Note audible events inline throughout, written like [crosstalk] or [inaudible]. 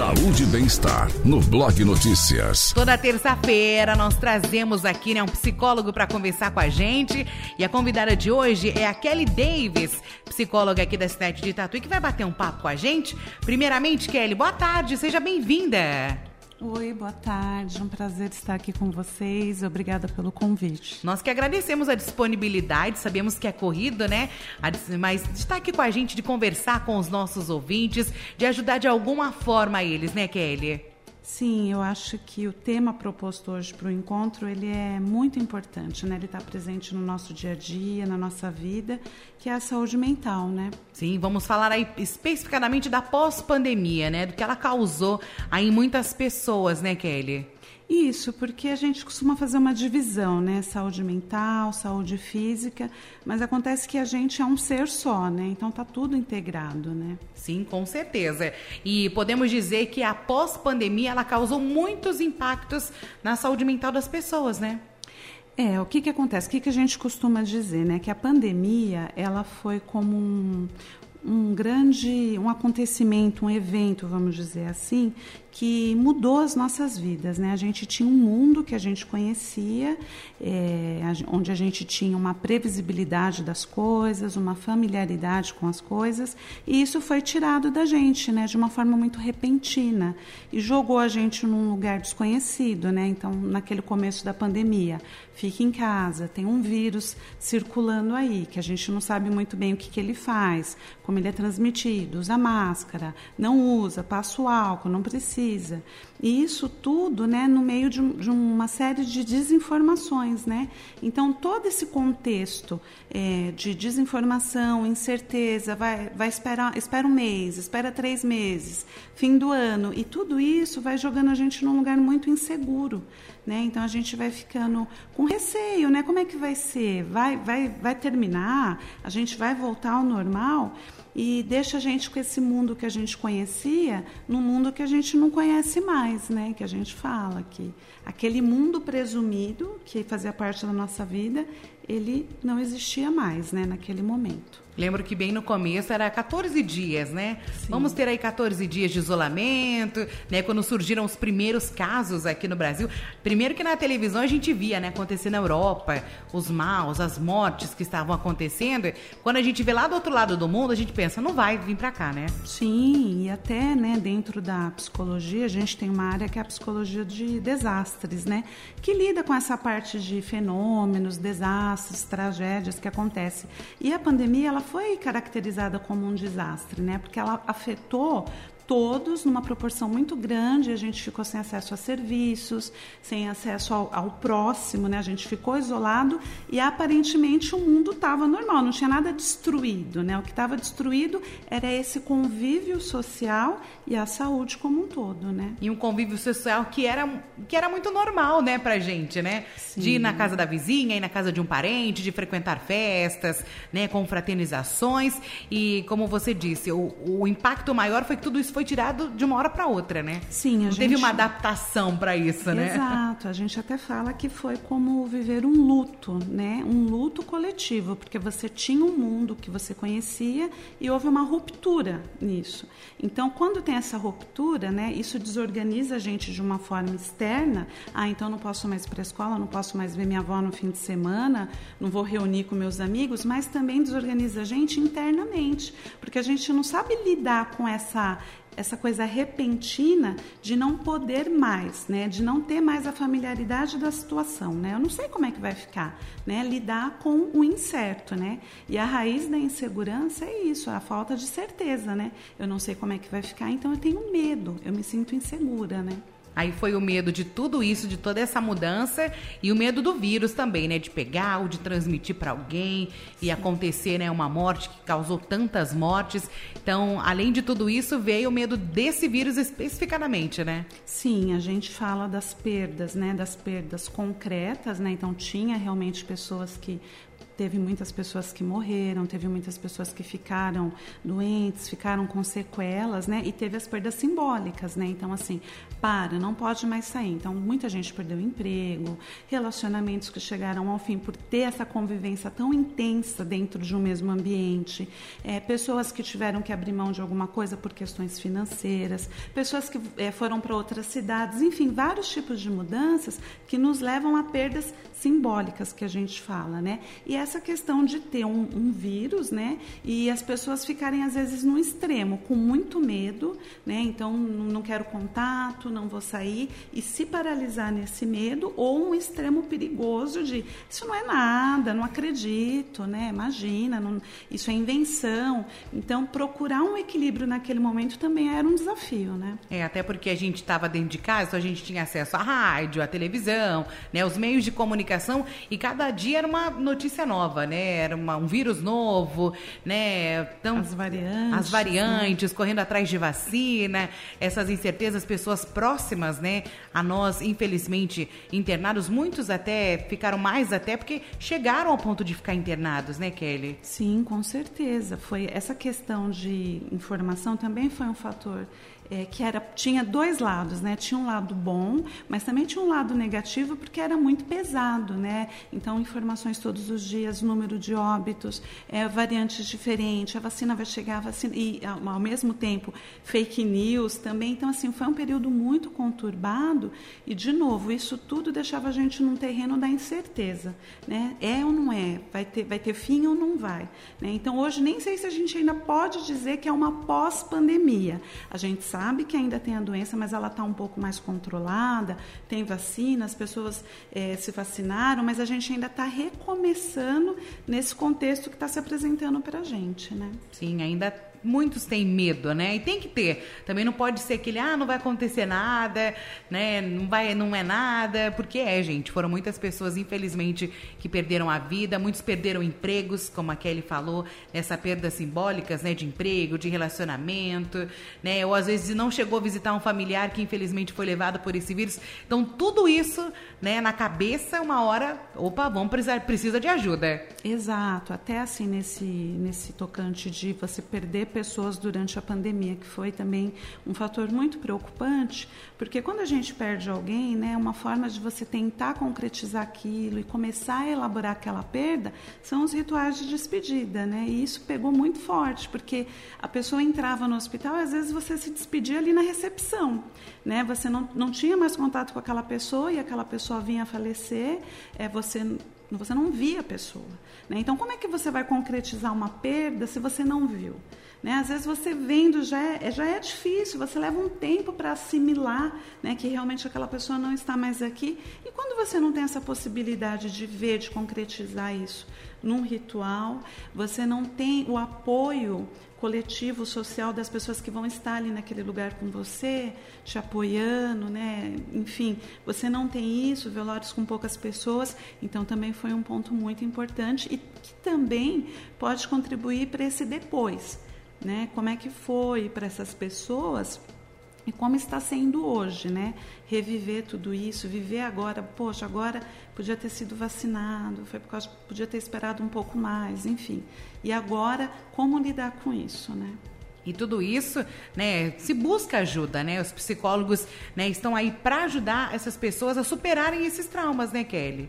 Saúde e bem-estar no Blog Notícias. Toda terça-feira nós trazemos aqui né, um psicólogo para conversar com a gente. E a convidada de hoje é a Kelly Davis, psicóloga aqui da cidade de Tatuí, que vai bater um papo com a gente. Primeiramente, Kelly, boa tarde, seja bem-vinda. Oi, boa tarde. Um prazer estar aqui com vocês. Obrigada pelo convite. Nós que agradecemos a disponibilidade, sabemos que é corrido, né? Mas estar aqui com a gente, de conversar com os nossos ouvintes, de ajudar de alguma forma eles, né, Kelly? Sim, eu acho que o tema proposto hoje para o encontro ele é muito importante, né? Ele está presente no nosso dia a dia, na nossa vida, que é a saúde mental, né? Sim, vamos falar aí especificamente da pós-pandemia, né? Do que ela causou aí em muitas pessoas, né, Kelly? Isso, porque a gente costuma fazer uma divisão, né? Saúde mental, saúde física, mas acontece que a gente é um ser só, né? Então tá tudo integrado, né? Sim, com certeza. E podemos dizer que a pós-pandemia ela causou muitos impactos na saúde mental das pessoas, né? É, o que, que acontece? O que, que a gente costuma dizer, né? Que a pandemia, ela foi como um, um grande um acontecimento, um evento, vamos dizer assim, que mudou as nossas vidas. Né? A gente tinha um mundo que a gente conhecia, é, onde a gente tinha uma previsibilidade das coisas, uma familiaridade com as coisas, e isso foi tirado da gente né? de uma forma muito repentina e jogou a gente num lugar desconhecido. Né? Então, naquele começo da pandemia, fique em casa, tem um vírus circulando aí, que a gente não sabe muito bem o que, que ele faz, como ele é transmitido, usa máscara, não usa, passa o álcool, não precisa precisa. E isso tudo né, no meio de, de uma série de desinformações. Né? Então, todo esse contexto é, de desinformação, incerteza, vai, vai esperar espera um mês, espera três meses, fim do ano, e tudo isso vai jogando a gente num lugar muito inseguro. Né? Então, a gente vai ficando com receio, né? como é que vai ser? Vai, vai, vai terminar? A gente vai voltar ao normal? e deixa a gente com esse mundo que a gente conhecia num mundo que a gente não conhece mais, né? Que a gente fala que aquele mundo presumido que fazia parte da nossa vida, ele não existia mais, né, naquele momento. Lembro que bem no começo era 14 dias, né? Sim. Vamos ter aí 14 dias de isolamento, né? Quando surgiram os primeiros casos aqui no Brasil. Primeiro que na televisão a gente via, né? Acontecer na Europa, os maus, as mortes que estavam acontecendo. Quando a gente vê lá do outro lado do mundo, a gente pensa, não vai vir para cá, né? Sim, e até, né, dentro da psicologia, a gente tem uma área que é a psicologia de desastres, né? Que lida com essa parte de fenômenos, desastres, tragédias que acontecem. E a pandemia, ela foi caracterizada como um desastre, né? Porque ela afetou todos numa proporção muito grande, a gente ficou sem acesso a serviços, sem acesso ao, ao próximo, né? a gente ficou isolado e aparentemente o mundo estava normal, não tinha nada destruído. Né? O que estava destruído era esse convívio social e a saúde como um todo. Né? E um convívio social que era, que era muito normal né, para gente, né? Sim. De ir na casa da vizinha, ir na casa de um parente, de frequentar festas, né, confraternizações. E como você disse, o, o impacto maior foi que tudo isso foi foi tirado de uma hora para outra, né? Sim, a Não gente... teve uma adaptação para isso, né? Exato. A gente até fala que foi como viver um luto, né? Um luto coletivo, porque você tinha um mundo que você conhecia e houve uma ruptura nisso. Então, quando tem essa ruptura, né? Isso desorganiza a gente de uma forma externa. Ah, então não posso mais ir para a escola, não posso mais ver minha avó no fim de semana, não vou reunir com meus amigos, mas também desorganiza a gente internamente, porque a gente não sabe lidar com essa essa coisa repentina de não poder mais, né? De não ter mais a familiaridade da situação, né? Eu não sei como é que vai ficar, né? Lidar com o incerto, né? E a raiz da insegurança é isso, a falta de certeza, né? Eu não sei como é que vai ficar, então eu tenho medo, eu me sinto insegura, né? Aí foi o medo de tudo isso, de toda essa mudança e o medo do vírus também, né? De pegar ou de transmitir para alguém e acontecer, né, uma morte que causou tantas mortes. Então, além de tudo isso, veio o medo desse vírus especificamente, né? Sim, a gente fala das perdas, né? Das perdas concretas, né? Então, tinha realmente pessoas que teve muitas pessoas que morreram, teve muitas pessoas que ficaram doentes, ficaram com sequelas, né? E teve as perdas simbólicas, né? Então, assim, para, não pode mais sair. Então, muita gente perdeu emprego, relacionamentos que chegaram ao fim por ter essa convivência tão intensa dentro de um mesmo ambiente, é, pessoas que tiveram que abrir mão de alguma coisa por questões financeiras, pessoas que é, foram para outras cidades, enfim, vários tipos de mudanças que nos levam a perdas simbólicas que a gente fala, né? E essa questão de ter um, um, vírus, né? E as pessoas ficarem às vezes no extremo, com muito medo, né? Então não quero contato, não vou sair e se paralisar nesse medo ou um extremo perigoso de isso não é nada, não acredito, né? Imagina, não, isso é invenção. Então procurar um equilíbrio naquele momento também era um desafio, né? É até porque a gente estava dentro de casa, a gente tinha acesso à rádio, à televisão, né? Os meios de comunicação e cada dia era uma notícia nova, né? Era uma, um vírus novo, né? Então, as variantes. As variantes, correndo atrás de vacina, essas incertezas, pessoas próximas, né? A nós, infelizmente, internados, muitos até ficaram mais até porque chegaram ao ponto de ficar internados, né, Kelly? Sim, com certeza. Foi essa questão de informação também foi um fator é, que era, tinha dois lados, né? Tinha um lado bom, mas também tinha um lado negativo porque era muito pesado, né? Então, informações todos os dias, número de óbitos, é, variantes diferentes, a vacina vai chegar, a vacina, e ao mesmo tempo fake news também. Então, assim, foi um período muito conturbado e, de novo, isso tudo deixava a gente num terreno da incerteza, né? É ou não é? Vai ter, vai ter fim ou não vai? Né? Então, hoje, nem sei se a gente ainda pode dizer que é uma pós-pandemia. A gente sabe sabe que ainda tem a doença, mas ela está um pouco mais controlada, tem vacina, as pessoas é, se vacinaram, mas a gente ainda está recomeçando nesse contexto que está se apresentando para a gente, né? Sim, ainda muitos têm medo, né? E tem que ter. Também não pode ser aquele, ah, não vai acontecer nada, né? Não vai, não é nada, porque é, gente. Foram muitas pessoas, infelizmente, que perderam a vida, muitos perderam empregos, como a Kelly falou, nessa perda simbólicas, né, de emprego, de relacionamento, né? Ou às vezes não chegou a visitar um familiar que infelizmente foi levado por esse vírus. Então, tudo isso, né, na cabeça, uma hora, opa, vamos precisar precisa de ajuda. Exato, até assim nesse nesse tocante de você perder pessoas durante a pandemia, que foi também um fator muito preocupante, porque quando a gente perde alguém, né, uma forma de você tentar concretizar aquilo e começar a elaborar aquela perda são os rituais de despedida, né? E isso pegou muito forte, porque a pessoa entrava no hospital e às vezes você se despedia ali na recepção, né? Você não, não tinha mais contato com aquela pessoa e aquela pessoa vinha a falecer, é, você você não via a pessoa. Né? Então, como é que você vai concretizar uma perda se você não viu? Né? Às vezes você vendo já é, já é difícil, você leva um tempo para assimilar né, que realmente aquela pessoa não está mais aqui. E quando você não tem essa possibilidade de ver, de concretizar isso num ritual, você não tem o apoio coletivo social das pessoas que vão estar ali naquele lugar com você, te apoiando, né? Enfim, você não tem isso, velórios com poucas pessoas, então também foi um ponto muito importante e que também pode contribuir para esse depois né? Como é que foi para essas pessoas e como está sendo hoje, né? Reviver tudo isso, viver agora, poxa, agora podia ter sido vacinado, foi por causa, podia ter esperado um pouco mais, enfim. E agora, como lidar com isso, né? E tudo isso, né, se busca ajuda, né? Os psicólogos, né, estão aí para ajudar essas pessoas a superarem esses traumas, né, Kelly?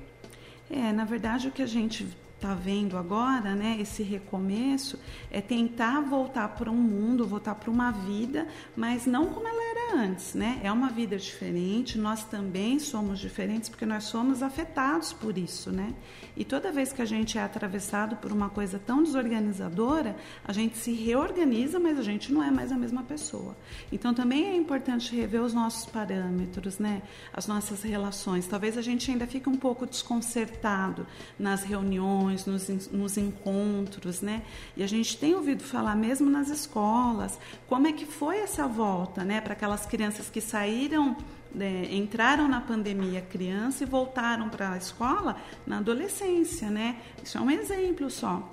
É, na verdade o que a gente está vendo agora, né, esse recomeço, é tentar voltar para um mundo, voltar para uma vida, mas não como ela antes, né? É uma vida diferente, nós também somos diferentes porque nós somos afetados por isso, né? E toda vez que a gente é atravessado por uma coisa tão desorganizadora, a gente se reorganiza, mas a gente não é mais a mesma pessoa. Então também é importante rever os nossos parâmetros, né? As nossas relações. Talvez a gente ainda fique um pouco desconcertado nas reuniões, nos, nos encontros, né? E a gente tem ouvido falar mesmo nas escolas, como é que foi essa volta, né? Para aquelas crianças que saíram é, entraram na pandemia criança e voltaram para a escola na adolescência, né? Isso é um exemplo só.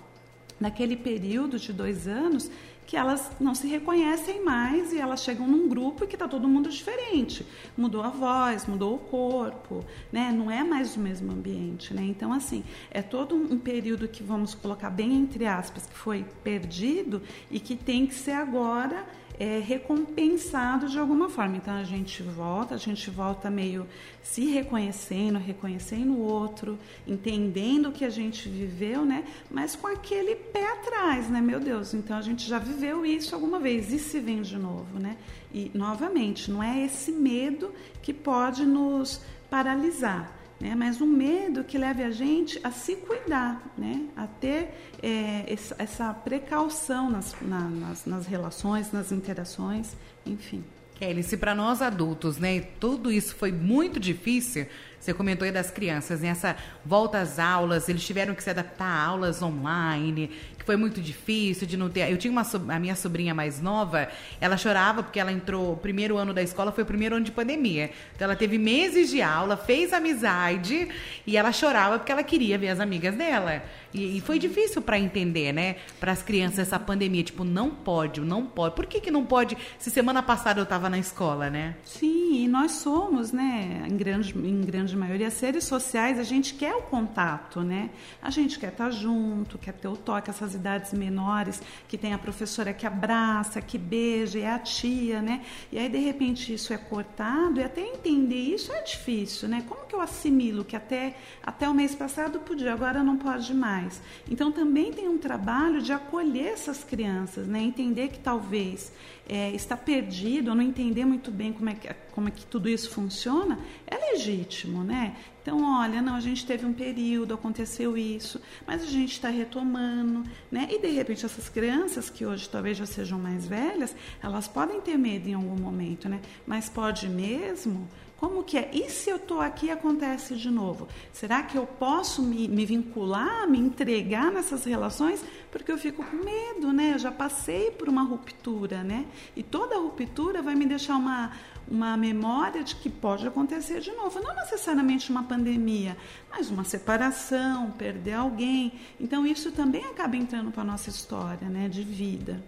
Naquele período de dois anos que elas não se reconhecem mais e elas chegam num grupo que está todo mundo diferente. Mudou a voz, mudou o corpo, né? Não é mais o mesmo ambiente, né? Então, assim, é todo um período que vamos colocar bem entre aspas, que foi perdido e que tem que ser agora é, recompensado de alguma forma. Então a gente volta, a gente volta meio se reconhecendo, reconhecendo o outro, entendendo o que a gente viveu, né? Mas com aquele pé atrás, né? Meu Deus, então a gente já viveu isso alguma vez e se vem de novo, né? E novamente, não é esse medo que pode nos paralisar né? mas um medo que leve a gente a se cuidar, né? a ter é, essa precaução nas, na, nas, nas relações, nas interações, enfim. Kelly, se para nós adultos, né, tudo isso foi muito difícil, você comentou aí das crianças, nessa né, volta às aulas, eles tiveram que se adaptar a aulas online, que foi muito difícil de não ter. Eu tinha uma a minha sobrinha mais nova, ela chorava porque ela entrou, o primeiro ano da escola foi o primeiro ano de pandemia. Então ela teve meses de aula, fez amizade e ela chorava porque ela queria ver as amigas dela. E, e foi difícil para entender, né, para as crianças essa pandemia, tipo, não pode, não pode. Por que que não pode? Se semana passada eu na escola, né? Sim, e nós somos, né, em grande em grande maioria, seres sociais, a gente quer o contato, né? A gente quer estar junto, quer ter o toque, essas idades menores, que tem a professora que abraça, que beija, é a tia, né? E aí, de repente, isso é cortado, e até entender isso é difícil, né? Como que eu assimilo que até, até o mês passado podia, agora não pode mais? Então, também tem um trabalho de acolher essas crianças, né? Entender que talvez é, está perdido não entender muito bem como é, que, como é que tudo isso funciona, é legítimo, né? Então, olha, não, a gente teve um período, aconteceu isso, mas a gente está retomando, né? E de repente essas crianças que hoje talvez já sejam mais velhas, elas podem ter medo em algum momento, né? Mas pode mesmo como que é? E se eu estou aqui acontece de novo? Será que eu posso me, me, vincular, me entregar nessas relações? Porque eu fico com medo, né? Eu já passei por uma ruptura, né? E toda ruptura vai me deixar uma, uma memória de que pode acontecer de novo. Não necessariamente uma pandemia, mas uma separação, perder alguém. Então isso também acaba entrando para a nossa história, né? De vida.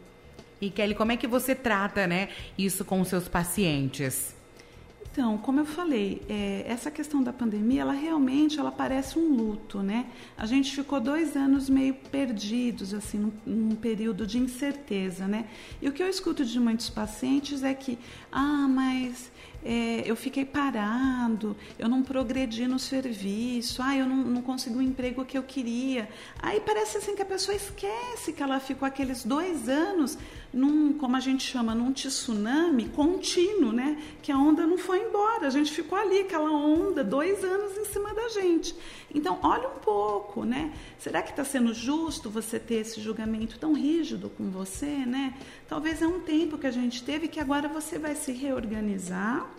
E Kelly, como é que você trata, né, isso com os seus pacientes? Então, como eu falei, é, essa questão da pandemia, ela realmente ela parece um luto, né? A gente ficou dois anos meio perdidos, assim, num, num, período de incerteza, né? E o que eu escuto de muitos pacientes é que, ah, mas é, eu fiquei parado, eu não progredi no serviço, ah, eu não, não consegui o emprego que eu queria. Aí parece assim que a pessoa esquece que ela ficou aqueles dois anos num, como a gente chama, num tsunami contínuo, né? Que a onda não foi embora, a gente ficou ali, aquela onda, dois anos em cima da gente. Então, olha um pouco, né? Será que está sendo justo você ter esse julgamento tão rígido com você, né? Talvez é um tempo que a gente teve que agora você vai se reorganizar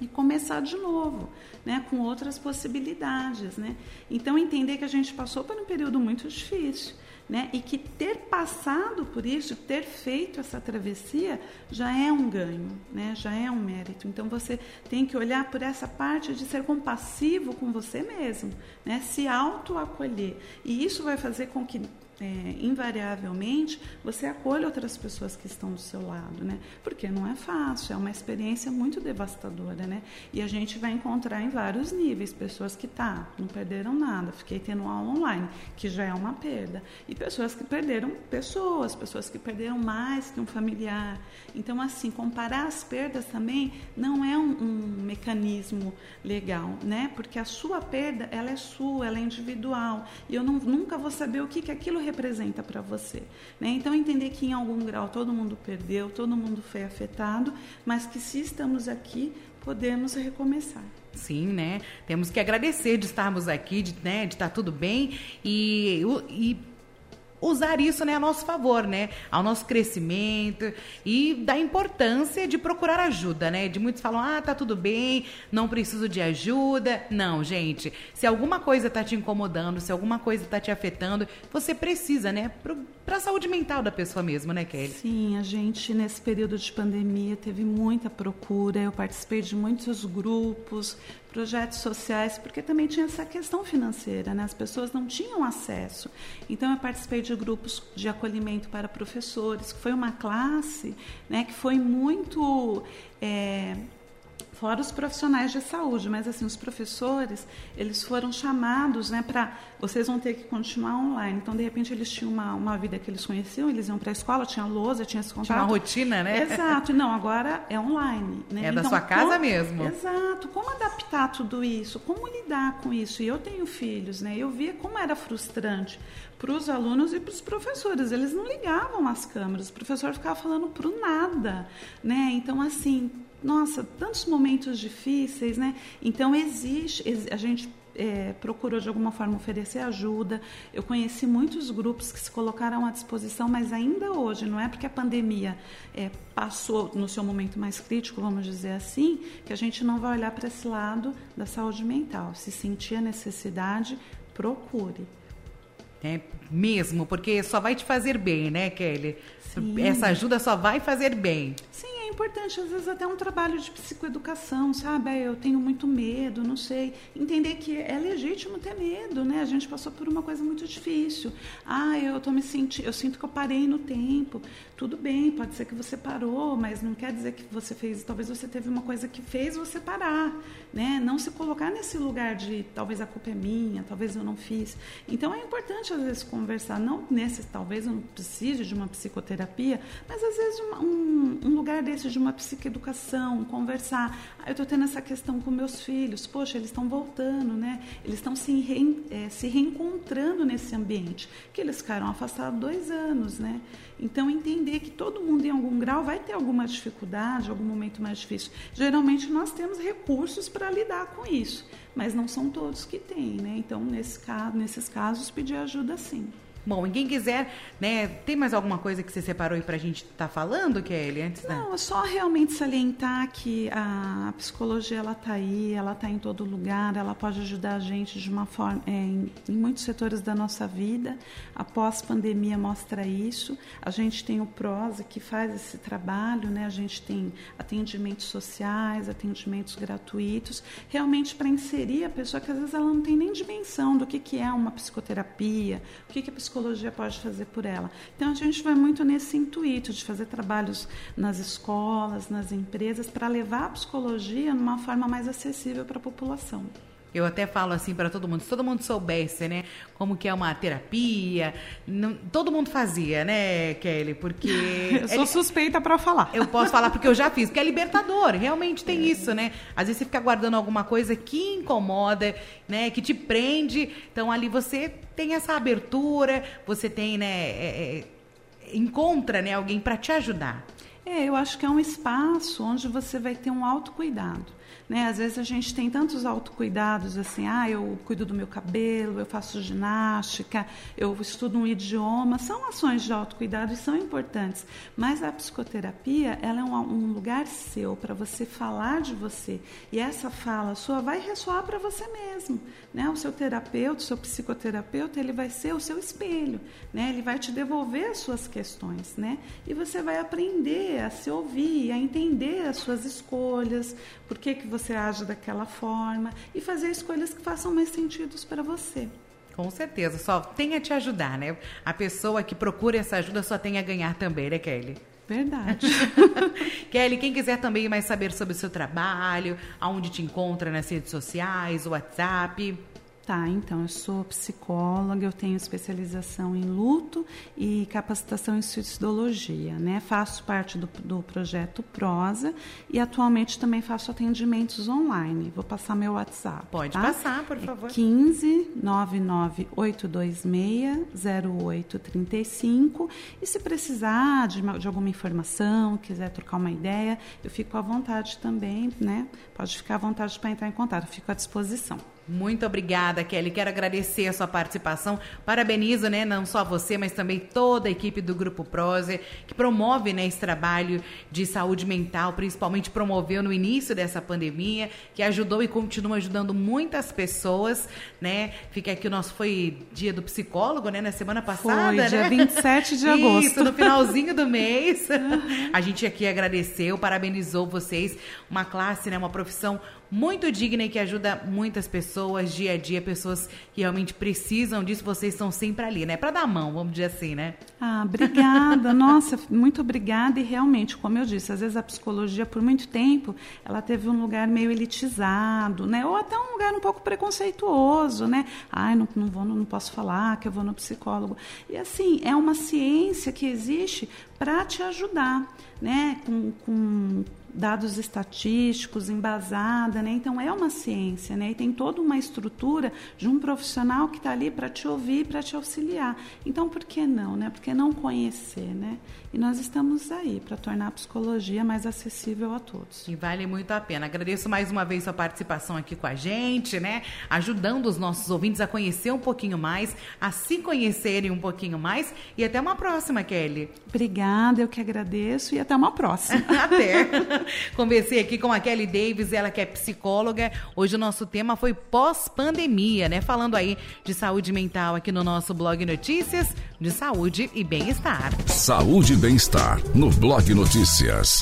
e começar de novo, né, com outras possibilidades, né? Então entender que a gente passou por um período muito difícil, né? E que ter passado por isso, ter feito essa travessia, já é um ganho, né? Já é um mérito. Então você tem que olhar por essa parte de ser compassivo com você mesmo, né? Se autoacolher. E isso vai fazer com que é, invariavelmente você acolhe outras pessoas que estão do seu lado, né? Porque não é fácil, é uma experiência muito devastadora, né? E a gente vai encontrar em vários níveis pessoas que tá, não perderam nada, fiquei tendo aula online, que já é uma perda, e pessoas que perderam pessoas, pessoas que perderam mais que um familiar. Então, assim, comparar as perdas também não é um, um mecanismo legal, né? Porque a sua perda, ela é sua, ela é individual, e eu não, nunca vou saber o que que aquilo representa para você. Né? Então, entender que em algum grau todo mundo perdeu, todo mundo foi afetado, mas que se estamos aqui, podemos recomeçar. Sim, né? Temos que agradecer de estarmos aqui, de, né, de estar tudo bem e, e usar isso né, a nosso favor, né? Ao nosso crescimento e da importância de procurar ajuda, né? De muitos falam, ah, tá tudo bem, não preciso de ajuda. Não, gente, se alguma coisa tá te incomodando, se alguma coisa tá te afetando, você precisa, né? Para a saúde mental da pessoa mesmo, né, Kelly? Sim, a gente nesse período de pandemia teve muita procura, eu participei de muitos grupos, projetos sociais, porque também tinha essa questão financeira, né? As pessoas não tinham acesso. Então eu participei de grupos de acolhimento para professores. Foi uma classe né, que foi muito é, fora os profissionais de saúde, mas assim os professores eles foram chamados, né, para vocês vão ter que continuar online. Então de repente eles tinham uma, uma vida que eles conheciam, eles iam para a escola, tinha lousa, tinha esse contato. Tinha uma rotina, né? Exato. Não, agora é online. Né? É então, da sua casa como, mesmo. Exato. Como adaptar tudo isso? Como lidar com isso? E eu tenho filhos, né? Eu via como era frustrante para os alunos e para os professores. Eles não ligavam as câmeras, o professor ficava falando para o nada, né? Então assim nossa, tantos momentos difíceis, né? Então existe, a gente é, procurou de alguma forma oferecer ajuda. Eu conheci muitos grupos que se colocaram à disposição, mas ainda hoje, não é porque a pandemia é, passou no seu momento mais crítico, vamos dizer assim, que a gente não vai olhar para esse lado da saúde mental. Se sentir a necessidade, procure. É mesmo, porque só vai te fazer bem, né, Kelly? Sim. Essa ajuda só vai fazer bem. Sim, importante, às vezes até um trabalho de psicoeducação, sabe? Eu tenho muito medo, não sei. Entender que é legítimo ter medo, né? A gente passou por uma coisa muito difícil. Ah, eu tô me sentindo, eu sinto que eu parei no tempo. Tudo bem, pode ser que você parou, mas não quer dizer que você fez, talvez você teve uma coisa que fez você parar, né? Não se colocar nesse lugar de talvez a culpa é minha, talvez eu não fiz. Então é importante às vezes conversar, não nesse, talvez eu não precise de uma psicoterapia, mas às vezes um, um lugar desse de uma psicoeducação, conversar. Ah, eu estou tendo essa questão com meus filhos, poxa, eles estão voltando, né? Eles estão se, é, se reencontrando nesse ambiente, que eles ficaram afastados dois anos, né? Então, entender que todo mundo, em algum grau, vai ter alguma dificuldade, algum momento mais difícil. Geralmente, nós temos recursos para lidar com isso, mas não são todos que têm, né? Então, nesse caso, nesses casos, pedir ajuda sim. Bom, e quem quiser, né, tem mais alguma coisa que você separou aí para a gente estar tá falando, Kelly, antes? Né? Não, é só realmente salientar que a psicologia, ela está aí, ela está em todo lugar, ela pode ajudar a gente de uma forma, é, em, em, muitos setores da nossa vida. A pós-pandemia mostra isso. A gente tem o PROSA, que faz esse trabalho, né, a gente tem atendimentos sociais, atendimentos gratuitos, realmente para inserir a pessoa que às vezes ela não tem nem dimensão do que, que é uma psicoterapia, o que, que a psicologia pode fazer por ela. Então a gente vai muito nesse intuito de fazer trabalhos nas escolas, nas empresas, para levar a psicologia numa forma mais acessível para a população. Eu até falo assim para todo mundo, se todo mundo soubesse, né, como que é uma terapia, não, todo mundo fazia, né, Kelly? Porque [laughs] eu sou é, suspeita para falar. Eu posso falar porque eu já fiz, porque é libertador, realmente tem é. isso, né? Às vezes você fica guardando alguma coisa que incomoda, né, que te prende. Então ali você tem essa abertura, você tem, né, é, é encontra, né, alguém para te ajudar. É, eu acho que é um espaço onde você vai ter um autocuidado. Né? Às vezes a gente tem tantos autocuidados, assim, ah, eu cuido do meu cabelo, eu faço ginástica, eu estudo um idioma, são ações de autocuidado e são importantes. Mas a psicoterapia, ela é um, um lugar seu para você falar de você. E essa fala sua vai ressoar para você mesmo. Né? O seu terapeuta, o seu psicoterapeuta, ele vai ser o seu espelho. Né? Ele vai te devolver as suas questões. Né? E você vai aprender a se ouvir, a entender as suas escolhas, por que, que você age daquela forma e fazer escolhas que façam mais sentido para você. Com certeza, só tem a te ajudar, né? A pessoa que procura essa ajuda só tem a ganhar também, né, Kelly? Verdade. [laughs] Kelly, quem quiser também mais saber sobre o seu trabalho, aonde te encontra nas redes sociais, WhatsApp. Tá, então eu sou psicóloga, eu tenho especialização em luto e capacitação em suicidologia, né? Faço parte do, do projeto Prosa e atualmente também faço atendimentos online. Vou passar meu WhatsApp. Pode tá? passar, por favor. É 15 99826 0835 e se precisar de, de alguma informação, quiser trocar uma ideia, eu fico à vontade também, né? Pode ficar à vontade para entrar em contato, eu fico à disposição. Muito obrigada, Kelly. Quero agradecer a sua participação. Parabenizo, né, não só você, mas também toda a equipe do Grupo Prozer, que promove né, esse trabalho de saúde mental, principalmente promoveu no início dessa pandemia, que ajudou e continua ajudando muitas pessoas, né? Fica aqui o nosso foi dia do psicólogo, né, na semana passada, foi, né? dia 27 de [laughs] agosto. Isso, no finalzinho do mês. [laughs] A gente aqui agradeceu, parabenizou vocês, uma classe, né, uma profissão muito digna e que ajuda muitas pessoas dia a dia, pessoas que realmente precisam disso, vocês estão sempre ali, né? Para dar mão, vamos dizer assim, né? Ah, obrigada. [laughs] Nossa, muito obrigada. E realmente, como eu disse, às vezes a psicologia, por muito tempo, ela teve um lugar meio elitizado, né? Ou até um lugar um pouco preconceituoso, né? Ai, não, não vou, não posso falar que eu vou no psicólogo. E assim, é uma ciência que existe para te ajudar, né? Com, com dados estatísticos, embasada, né? Então é uma ciência, né? E tem toda uma estrutura de um profissional que está ali para te ouvir, para te auxiliar. Então por que não, né? Por que não conhecer, né? E nós estamos aí para tornar a psicologia mais acessível a todos. E vale muito a pena. Agradeço mais uma vez sua participação aqui com a gente, né? Ajudando os nossos ouvintes a conhecer um pouquinho mais, a se conhecerem um pouquinho mais. E até uma próxima, Kelly. Obrigada, eu que agradeço e até uma próxima. [laughs] até. [laughs] [laughs] Conversei aqui com a Kelly Davis, ela que é psicóloga. Hoje o nosso tema foi pós-pandemia, né? Falando aí de saúde mental aqui no nosso blog Notícias, de saúde e bem-estar. Saúde e bem-estar no blog Notícias.